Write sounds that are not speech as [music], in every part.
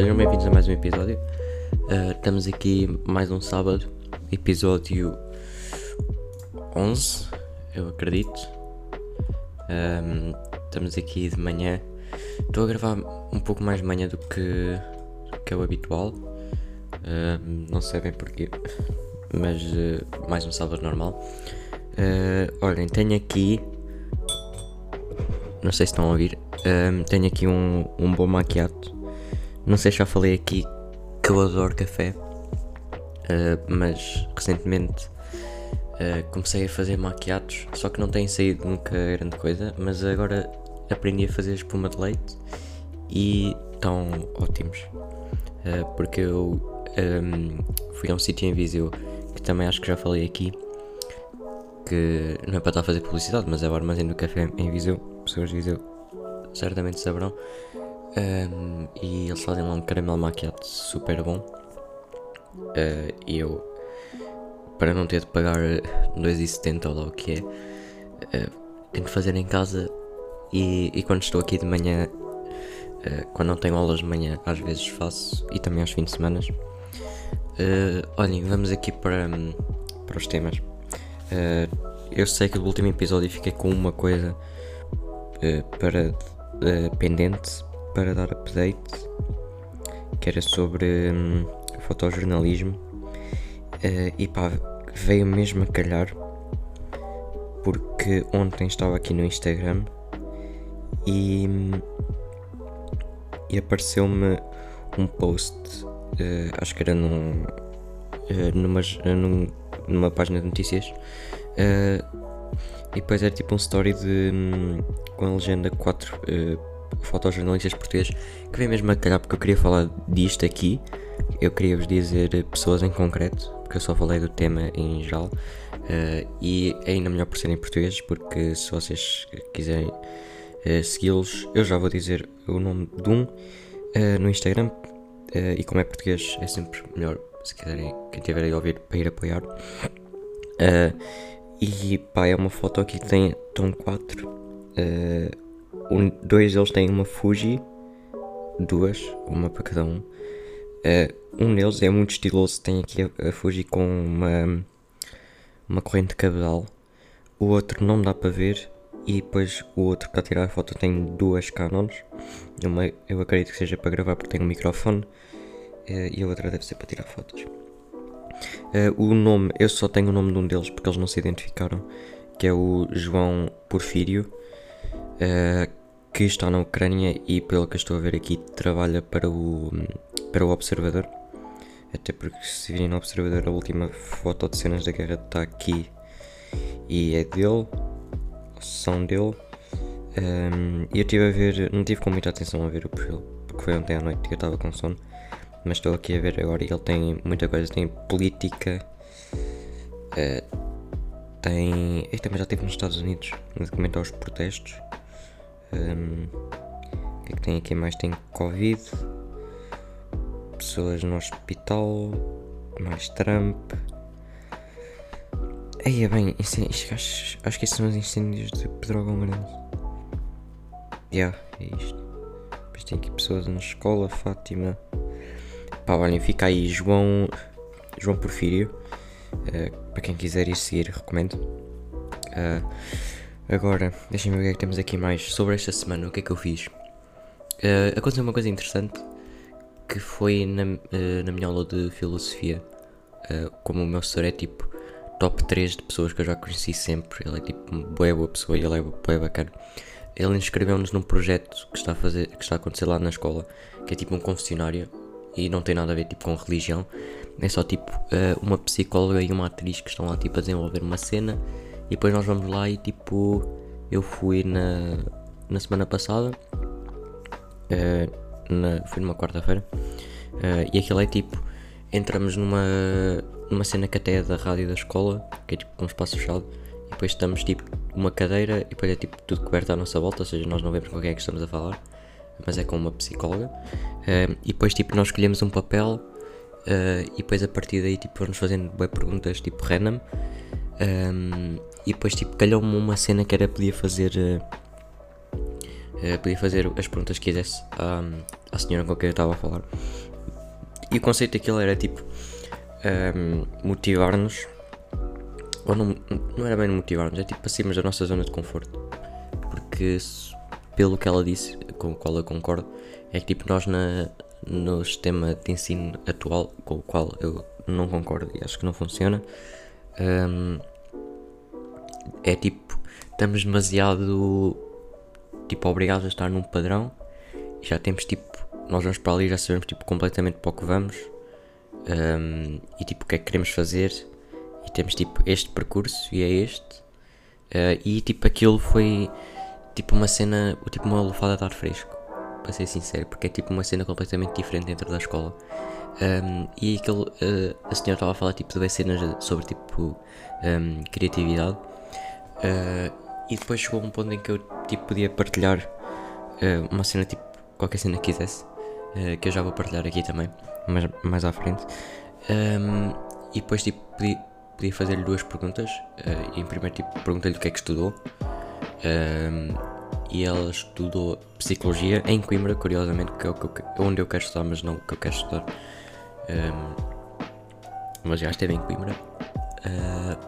sejam bem-vindos a mais um episódio. Uh, estamos aqui mais um sábado, episódio 11, eu acredito. Um, estamos aqui de manhã. Estou a gravar um pouco mais de manhã do que, que é o habitual. Uh, não sei bem porquê, mas uh, mais um sábado normal. Olhem, tenho aqui. Não sei se estão a ouvir. tenho aqui um, um bom maquiato. Não sei se já falei aqui que eu adoro café. mas recentemente Uh, comecei a fazer maquiatos, só que não tem saído nunca grande coisa, mas agora aprendi a fazer espuma de leite e estão ótimos. Uh, porque eu um, fui a um sítio em Viseu que também acho que já falei aqui, que não é para estar a fazer publicidade, mas é o armazém do café em Viseu, pessoas de Viseu certamente saberão. Um, e eles fazem lá um caramelo maquiado super bom. Uh, e eu para não ter de pagar 2,70 ou lá o que é. Uh, tenho que fazer em casa e, e, quando estou aqui de manhã, uh, quando não tenho aulas de manhã, às vezes faço e também aos fins de semana. Olhem, vamos aqui para, para os temas. Eu sei que no último episódio fiquei com uma coisa para pendente para dar update que era sobre um, fotojornalismo e pá, veio mesmo a calhar porque ontem estava aqui no Instagram e, e apareceu-me um post, uh, acho que era num, uh, numa, num, numa página de notícias, uh, e depois era tipo um story de, um, com a legenda 4 uh, fotojornalistas portugueses que veio mesmo a calhar porque eu queria falar disto aqui. Eu queria vos dizer pessoas em concreto, porque eu só falei do tema em geral. Uh, e ainda melhor por serem portugueses, porque se vocês quiserem uh, segui-los, eu já vou dizer o nome de um uh, no Instagram. e como é português, é sempre melhor se quiserem, quem tiver aí a ouvir, para ir apoiar. e pá, é uma foto aqui que tem Tom 4. Um, dois deles têm uma Fuji, duas, uma para cada um. Uh, um deles é muito estiloso, tem aqui a, a Fuji com uma, uma corrente cabedal. O outro não dá para ver. E depois o outro para tirar a foto tem duas Canons. Uma eu acredito que seja para gravar porque tem um microfone. Uh, e a outra deve ser para tirar fotos. Uh, o nome, eu só tenho o nome de um deles porque eles não se identificaram. Que é o João Porfírio. Que está na Ucrânia e pelo que estou a ver aqui trabalha para o para o Observador. Até porque se virem no Observador a última foto de cenas da guerra está aqui e é dele, são dele. Um, eu estive a ver, não tive com muita atenção a ver o perfil, porque foi ontem à noite que eu estava com sono. Mas estou aqui a ver agora e ele tem muita coisa, tem política, uh, tem. Este também já esteve nos Estados Unidos, no documento aos protestos. Um, o que é que tem aqui mais? Tem Covid pessoas no hospital, mais Trump. Aí é bem, acho, acho que esses são os incêndios de Pedrógão Grande. Yeah, é isto. Depois tem aqui pessoas na escola, Fátima. Pá, olhem, fica aí João, João Porfírio. Uh, para quem quiser ir seguir, recomendo. Uh, agora, deixem-me ver o que é que temos aqui mais sobre esta semana. O que é que eu fiz? Uh, aconteceu uma coisa interessante que foi na, uh, na minha aula de filosofia. Uh, como o meu senhor é tipo top 3 de pessoas que eu já conheci sempre, ele é tipo uma boa, boa pessoa e ele é boa bacana. Ele inscreveu-nos num projeto que está, a fazer, que está a acontecer lá na escola, que é tipo um confessionário e não tem nada a ver tipo com religião. É só tipo uma psicóloga e uma atriz que estão lá tipo a desenvolver uma cena e depois nós vamos lá e tipo eu fui na, na semana passada. Uh, na, foi numa quarta-feira, uh, e aquilo é tipo, entramos numa, numa cena que até é da rádio da escola, que é tipo um espaço fechado, e depois estamos tipo uma cadeira e depois é tipo tudo coberto à nossa volta, ou seja, nós não vemos com quem é que estamos a falar, mas é com uma psicóloga, uh, e depois tipo nós escolhemos um papel e depois a partir daí tipo vamos fazendo bem perguntas tipo random um, e depois tipo calhou-me uma cena que era podia fazer uh, Uh, podia fazer as perguntas que quisesse à, à senhora com quem eu estava a falar. E o conceito daquilo era tipo um, motivar-nos, ou não, não era bem motivar-nos, é tipo para sairmos da nossa zona de conforto. Porque, pelo que ela disse, com o qual eu concordo, é que tipo nós na, no sistema de ensino atual, com o qual eu não concordo e acho que não funciona, um, é tipo, estamos demasiado tipo obrigados a estar num padrão e já temos tipo, nós vamos para ali já sabemos tipo completamente para o que vamos um, e tipo o que é que queremos fazer e temos tipo este percurso e é este uh, e tipo aquilo foi tipo uma cena, tipo uma lufada de ar fresco para ser sincero, porque é tipo uma cena completamente diferente dentro da escola. Um, e aquele, uh, a senhora estava a falar tipo de cenas sobre tipo um, criatividade. Uh, e depois chegou um ponto em que eu tipo podia partilhar uh, uma cena tipo qualquer cena que quisesse. que eu já vou partilhar aqui também, mais, mais à frente. Um, e depois tipo podia, podia fazer-lhe duas perguntas. em primeiro tipo perguntei-lhe o que é que estudou. Um, e ela estudou Psicologia em Coimbra, curiosamente, que é eu, onde eu quero estudar, mas não o que eu quero estudar. Um, mas já esteve em Coimbra. Uh,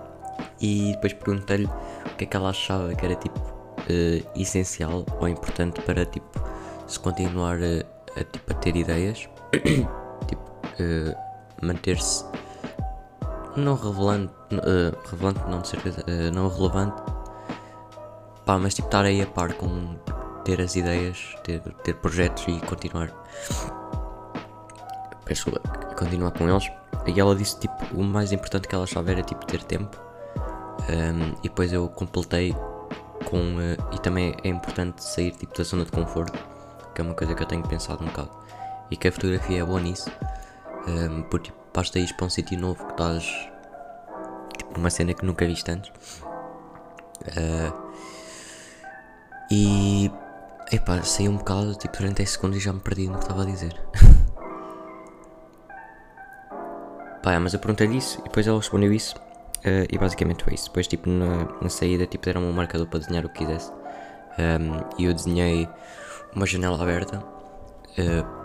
e depois perguntei-lhe o que é que ela achava que era tipo uh, essencial ou importante para tipo se continuar a, a, tipo, a ter ideias, [coughs] tipo uh, manter-se não relevante, relevante não de certeza, não relevante Pá, mas tipo estar aí a par com ter as ideias, ter, ter projetos e continuar. Peço continuar com eles. E ela disse tipo o mais importante que ela achava era tipo ter tempo. Um, e depois eu completei com. Uh, e também é importante sair tipo da zona de conforto, que é uma coisa que eu tenho pensado um bocado. E que a fotografia é boa nisso. Um, porque tipo, basta ir para um sítio novo que estás tipo numa cena que nunca viste antes. Uh, e. Epá, saí um bocado, tipo, durante 10 segundos e já me perdi no que estava a dizer. [laughs] Pá, mas eu perguntei-lhe isso e depois ela respondeu isso. Uh, e basicamente foi isso. Depois, tipo, na, na saída, tipo, deram-me um marcador para desenhar o que quisesse. Um, e eu desenhei uma janela aberta. Uh,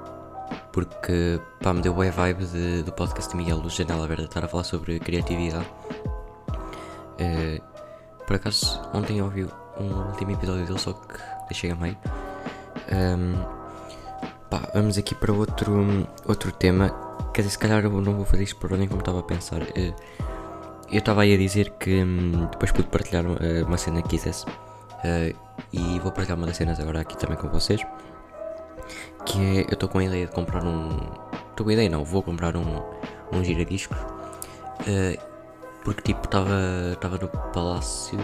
porque, pá, me deu boa vibe de, do podcast de Miguel Luz, Janela Aberta, estar a falar sobre criatividade. Uh, por acaso, ontem ouvi um último episódio dele, só que deixei a meio. Um, pá, vamos aqui para outro, outro tema. Quer dizer, se calhar eu não vou fazer isto por ordem como estava a pensar. Eh, eu estava aí a dizer que um, depois pude partilhar uma, eh, uma cena que quisesse. Uh, e vou partilhar uma das cenas agora aqui também com vocês. Que é, eu estou com a ideia de comprar um. Estou com a ideia, não, vou comprar um, um giradiscos. Uh, porque tipo, estava no palácio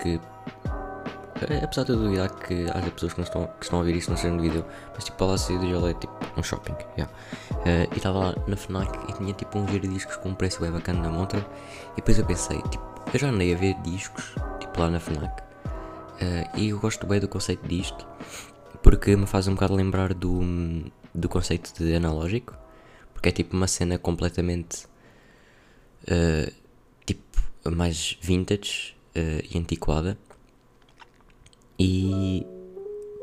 que apesar de eu duvidar que haja pessoas que, não estão, que estão a não sejam no vídeo, mas tipo, Palácio do Jolé tipo um shopping, yeah. Uh, e estava lá na FNAC e tinha tipo um discos com um preço bem bacana na montra. E depois eu pensei, tipo, eu já andei a ver discos, tipo lá na FNAC, uh, e eu gosto bem do conceito disto, porque me faz um bocado lembrar do, do conceito de analógico, porque é tipo uma cena completamente uh, tipo mais vintage e antiquada e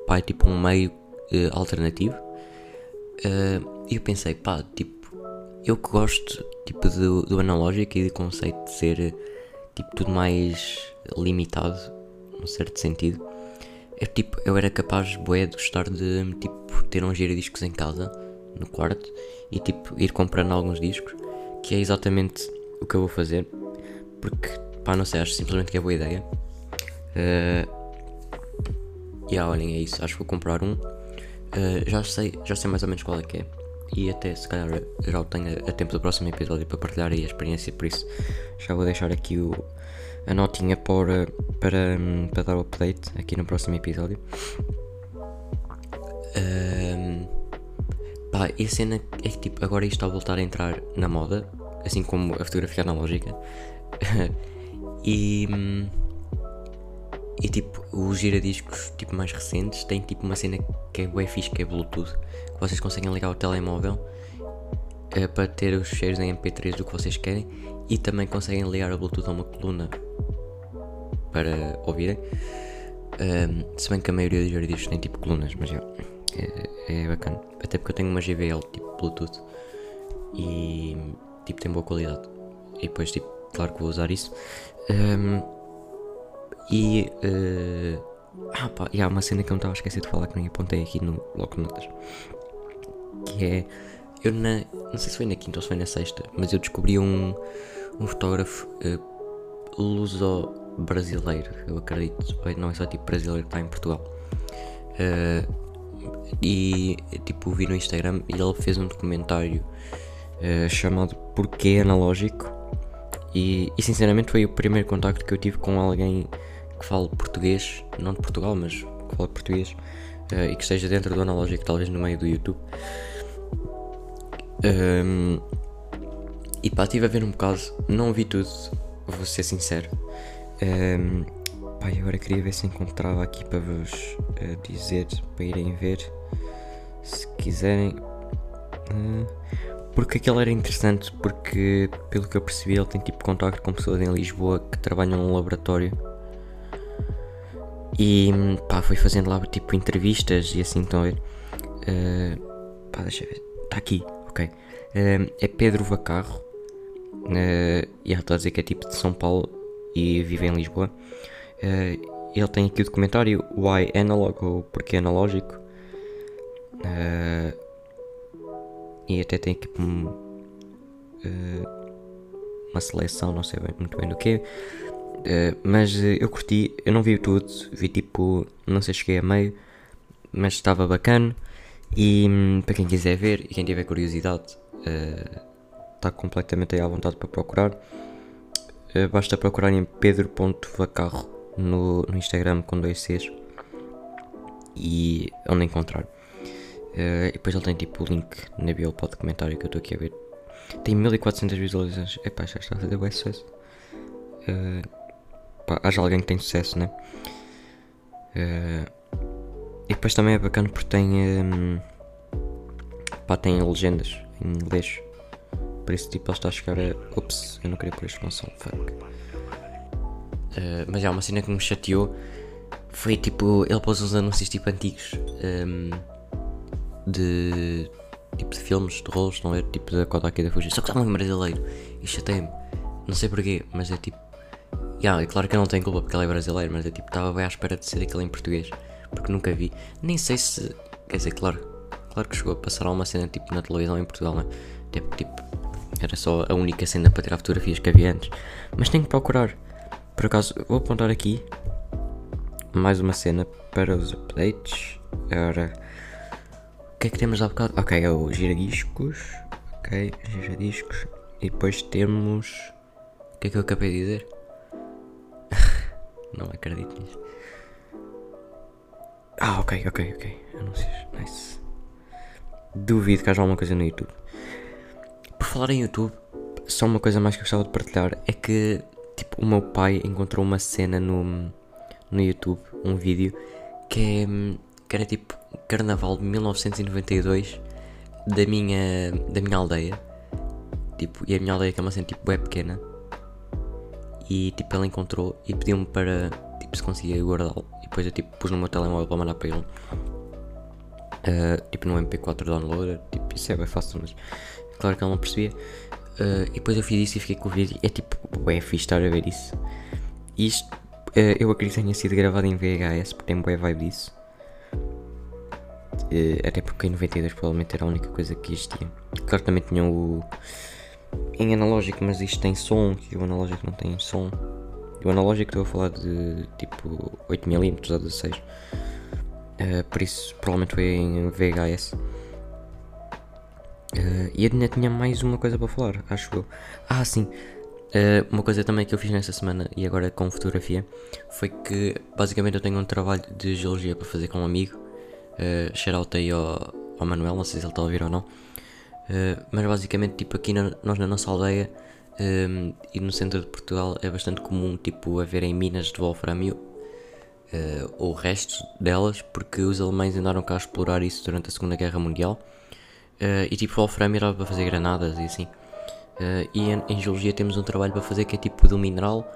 pá, é tipo um meio uh, alternativo. Uh, eu pensei, pá, tipo, eu que gosto tipo do, do analógico e do conceito de ser tipo tudo mais limitado, num certo sentido. É tipo, eu era capaz, bué, de gostar de tipo ter um giradiscos em casa, no quarto, e tipo ir comprando alguns discos, que é exatamente o que eu vou fazer, porque pá, não sei, acho simplesmente que é boa ideia. Uh, e yeah, olhem, é isso. Acho que vou comprar um. Uh, já, sei, já sei mais ou menos qual é que é. E até se calhar já o tenho a tempo do próximo episódio para partilhar aí a experiência. Por isso já vou deixar aqui o, a notinha para, para, para dar o update aqui no próximo episódio. Um, pá, e a cena é que tipo, agora isto está a voltar a entrar na moda, assim como a fotografia analógica. [laughs] e. E tipo, os giradiscos tipo, mais recentes têm tipo uma cena que é bem fixe, que é Bluetooth, que vocês conseguem ligar o telemóvel é, para ter os cheiros em MP3 do que vocês querem e também conseguem ligar o Bluetooth a uma coluna para ouvirem. Um, se bem que a maioria dos vídeos tem tipo colunas, mas já. É, é bacana. Até porque eu tenho uma JBL tipo Bluetooth e tipo tem boa qualidade. E depois tipo, claro que vou usar isso. Um, e uh, ah pá, e há uma cena que eu não estava a esquecer de falar que nem apontei aqui no bloco de notas. Que é. Eu na. Não sei se foi na quinta ou se foi na sexta, mas eu descobri um, um fotógrafo uh, luso-brasileiro, eu acredito. Não é só tipo brasileiro que está em Portugal. Uh, e tipo vi no Instagram e ele fez um documentário uh, chamado Porquê Analógico e, e, sinceramente foi o primeiro contacto que eu tive com alguém que fale português, não de Portugal, mas que fale português uh, e que esteja dentro do analógico, talvez no meio do YouTube. Um, e pá, estive a ver um bocado, não vi tudo, vou ser sincero. Um, pá, agora queria ver se encontrava aqui para vos uh, dizer, para irem ver, se quiserem. Uh, porque aquele era interessante, porque pelo que eu percebi, ele tem tipo contacto com pessoas em Lisboa que trabalham num laboratório e pá, foi fazendo lá tipo entrevistas e assim, estão a ver? Uh, pá, deixa ver. Está aqui, ok. Uh, é Pedro Vacarro. Uh, e estou a dizer que é tipo de São Paulo e vive em Lisboa. Uh, ele tem aqui o documentário Why Analog ou Porquê Analógico. Uh, e até tem aqui um, uma seleção, não sei bem, muito bem do que. Uh, mas uh, eu curti, eu não vi tudo, vi tipo, não sei, cheguei a meio, mas estava bacana. E um, para quem quiser ver e quem tiver curiosidade, está uh, completamente aí à vontade para procurar. basta procurar em pedro.vacarro no, no Instagram com dois Cs e onde encontrar. e depois ele tem tipo o link na bio para o documentário que eu estou aqui a ver. Tem 1400 visualizações. Epá, já está a fazer o sucesso. Uh, pá, haja alguém que tem sucesso, né? Uh, e depois também é bacana porque tem. Um, pá, tem legendas em inglês. Por isso, tipo, ele está a chegar a. Ups, eu não queria pôr exclamação, fuck. Uh, mas é uma cena que me chateou. Foi tipo. Ele pôs uns anúncios tipo antigos. Um, de. Tipo de filmes, de rolos, não é? Tipo da Kodak e da Fuji. Só que estava em brasileiro. E chatei-me. Não sei porquê, mas é tipo Yeah, claro que eu não tenho culpa porque ele é brasileiro, mas eu tipo estava bem à espera de ser aquele em português. Porque nunca vi. Nem sei se. Quer dizer, claro. Claro que chegou a passar alguma cena tipo na televisão em Portugal, né? Tipo, tipo. Era só a única cena para tirar fotografias que havia antes. Mas tenho que procurar. Por acaso, vou apontar aqui mais uma cena para os updates. Ora. O que é que temos há bocado? Ok, é o giradiscos. Ok, giradiscos. E depois temos. O que é que eu acabei de dizer? Não acredito nisso. Ah, ok, ok, ok. Anúncios, nice. Duvido que haja alguma coisa no YouTube. Por falar em YouTube, só uma coisa mais que eu gostava de partilhar é que, tipo, o meu pai encontrou uma cena no, no YouTube, um vídeo, que, é, que era tipo Carnaval de 1992 da minha, da minha aldeia. Tipo, e a minha aldeia que é uma cena tipo é pequena e tipo ele encontrou e pediu-me para tipo se conseguia guardá-lo. E depois eu tipo pus no meu telemóvel para mandar para ele. Uh, tipo no MP4 downloader, tipo isso é bem fácil, mas claro que ele não percebia. Uh, e depois eu fiz isso e fiquei com o vídeo. É tipo, é fixe estar a ver isso. Isto uh, eu acredito que tenha sido gravado em VHS, porque tem boa vibe disso. até porque em 92 provavelmente era a única coisa que existia. Claro que também tinham o em analógico, mas isto tem som e o analógico não tem som. O analógico estou a falar de tipo 8mm ou 16. Uh, por isso provavelmente foi em VHS. Uh, e ainda tinha mais uma coisa para falar, acho eu. Ah, sim. Uh, uma coisa também que eu fiz nesta semana e agora com fotografia foi que basicamente eu tenho um trabalho de geologia para fazer com um amigo. Uh, shout aí ao, ao Manuel, não sei se ele está a ouvir ou não. Eh, mas basicamente, tipo, aqui na, nós na nossa aldeia um, ehm, e no centro de Portugal é bastante comum, tipo, haverem minas de wolframio uh, ou restos delas, porque os alemães andaram cá a explorar isso durante a Segunda Guerra Mundial. Uh, e tipo, wolframio era para fazer granadas e assim. e em, em, geologia temos um trabalho para fazer que é tipo do mineral.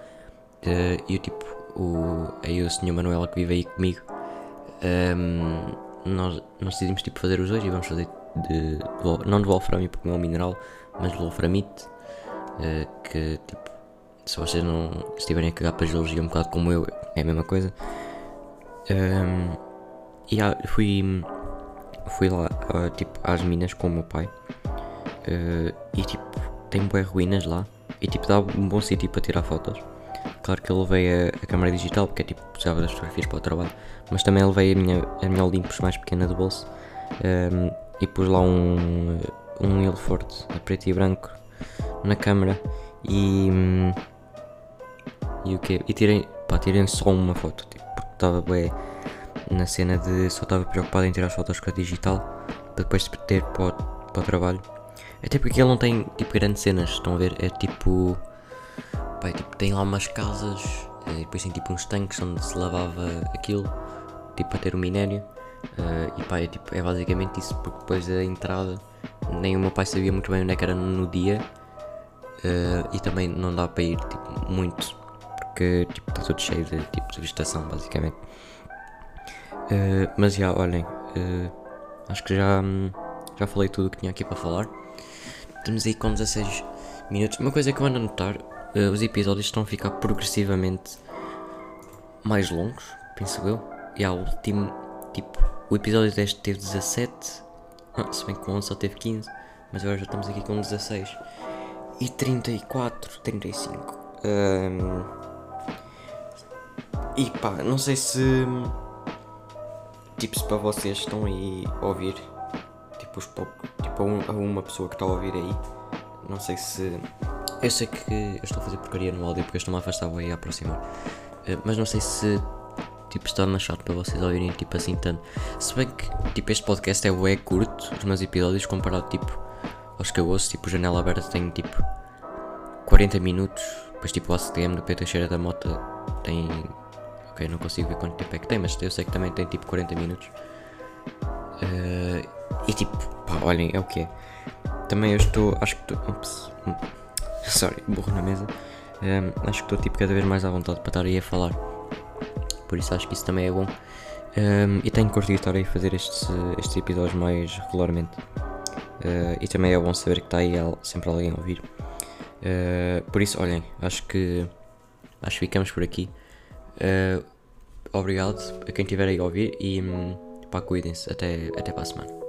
e eu tipo, o, aí o senhor Manuela que vive aí comigo, um, nós, nós decidimos tipo, fazer os dois e vamos fazer de, de não de wolframio porque não é um mineral, mas de wolframite, uh, que tipo, se vocês não estiverem a cagar para geologia um bocado como eu, é a mesma coisa. Um, e yeah, fui, fui lá tipo, às minas com o meu pai uh, e tipo, tem boas ruínas lá e tipo dá um bom sítio para tirar fotos. Claro que eu levei a, a câmera digital porque é tipo precisava das fotografias para o trabalho, mas também levei a minha, a minha Olympus mais pequena de bolso um, e pus lá um, um Ilford a preto e branco na câmera e. Um, e o que E tirei, pá, tirei só uma foto, tipo, porque estava bem na cena de só estava preocupado em tirar as fotos com a digital para depois ter para o, para o trabalho. Até porque ele não tem tipo grandes cenas, estão a ver? É tipo. Pá, é, tipo tem lá umas casas e depois tem tipo uns tanques onde se lavava aquilo, tipo para ter o minério. Uh, e pá, é, tipo, é basicamente isso, porque depois da entrada nem o meu pai sabia muito bem onde é que era no dia uh, e também não dá para ir tipo, muito porque tipo, está tudo cheio de, tipo, de vegetação, basicamente. Uh, mas já, olhem, acho que já, já falei tudo o que tinha aqui para falar. Estamos aí com 16 minutos. Uma coisa que eu ando a notar, os episódios estão a ficar progressivamente mais longos, penso eu. E há o último, tipo, o episódio deste teve 17, ah, se bem que o 11 só teve 15, mas agora já estamos aqui com 16 e 34, 35. Um, e pá, não sei se. Tipo, se para vocês estão aí a ouvir. Tipo, os poucos. Tipo, a, um, a uma pessoa que está a ouvir aí. Não sei se. Eu sei que eu estou a fazer porcaria no áudio porque estou-me a afastar e a aproximar. Uh, mas não sei se. Tipo, está mais chato para vocês ouvirem tipo assim tanto. Se bem que tipo, este podcast é bué curto, os meus episódios, comparado tipo aos que eu ouço. Tipo, Janela Aberta tem tipo 40 minutos. Depois tipo o ACTM do Pedro Cheira da Mota tem Ok, não consigo ver quanto tempo é que tem, mas eu sei que também tem tipo 40 minutos. Uh, e tipo, pá, olhem, é o que é. Também eu estou, acho que estou. Ups, sorry, burro na mesa. Um, ehm, acho que estou tipo cada vez mais à vontade para estar aí a falar. Por isso acho que isso também é bom. Um, e tenho curtido estar aí a fazer estes, estes episódios mais regularmente. Uh, e também é bom saber que está aí sempre alguém a ouvir. Uh, por isso, olhem, acho que acho que ficamos por aqui. Uh, obrigado a quem estiver aí a ouvir e um, pá, cuidem-se. Até, até para a semana.